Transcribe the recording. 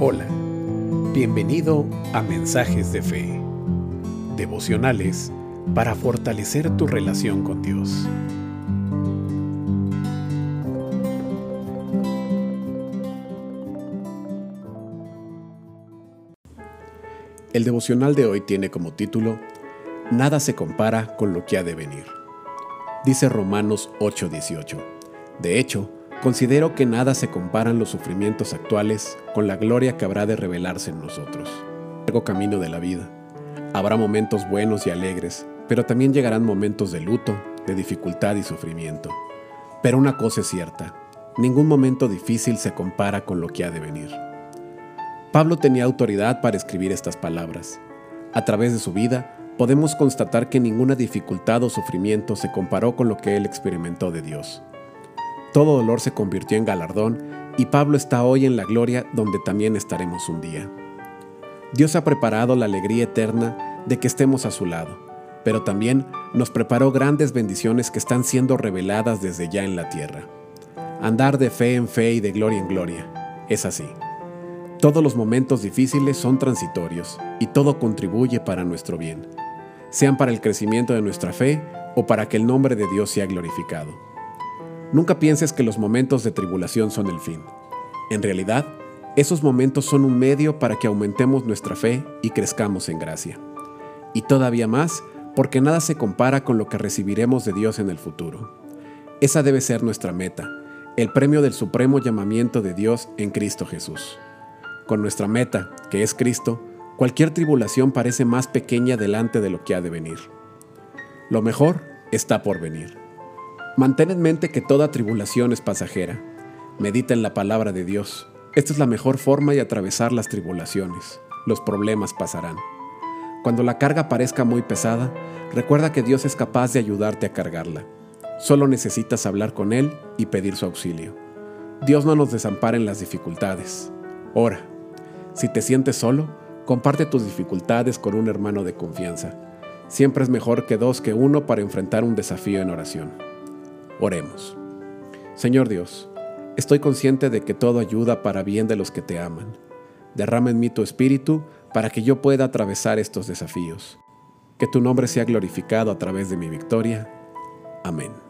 Hola, bienvenido a Mensajes de Fe, devocionales para fortalecer tu relación con Dios. El devocional de hoy tiene como título Nada se compara con lo que ha de venir. Dice Romanos 8:18. De hecho, considero que nada se comparan los sufrimientos actuales con la gloria que habrá de revelarse en nosotros. Largo camino de la vida. Habrá momentos buenos y alegres, pero también llegarán momentos de luto, de dificultad y sufrimiento. Pero una cosa es cierta, ningún momento difícil se compara con lo que ha de venir. Pablo tenía autoridad para escribir estas palabras. A través de su vida, podemos constatar que ninguna dificultad o sufrimiento se comparó con lo que él experimentó de Dios. Todo dolor se convirtió en galardón y Pablo está hoy en la gloria donde también estaremos un día. Dios ha preparado la alegría eterna de que estemos a su lado, pero también nos preparó grandes bendiciones que están siendo reveladas desde ya en la tierra. Andar de fe en fe y de gloria en gloria. Es así. Todos los momentos difíciles son transitorios y todo contribuye para nuestro bien sean para el crecimiento de nuestra fe o para que el nombre de Dios sea glorificado. Nunca pienses que los momentos de tribulación son el fin. En realidad, esos momentos son un medio para que aumentemos nuestra fe y crezcamos en gracia. Y todavía más, porque nada se compara con lo que recibiremos de Dios en el futuro. Esa debe ser nuestra meta, el premio del supremo llamamiento de Dios en Cristo Jesús. Con nuestra meta, que es Cristo, cualquier tribulación parece más pequeña delante de lo que ha de venir. Lo mejor está por venir. Mantén en mente que toda tribulación es pasajera. Medita en la palabra de Dios. Esta es la mejor forma de atravesar las tribulaciones. Los problemas pasarán. Cuando la carga parezca muy pesada, recuerda que Dios es capaz de ayudarte a cargarla. Solo necesitas hablar con Él y pedir su auxilio. Dios no nos desampara en las dificultades. Ora. Si te sientes solo, Comparte tus dificultades con un hermano de confianza. Siempre es mejor que dos que uno para enfrentar un desafío en oración. Oremos. Señor Dios, estoy consciente de que todo ayuda para bien de los que te aman. Derrama en mí tu espíritu para que yo pueda atravesar estos desafíos. Que tu nombre sea glorificado a través de mi victoria. Amén.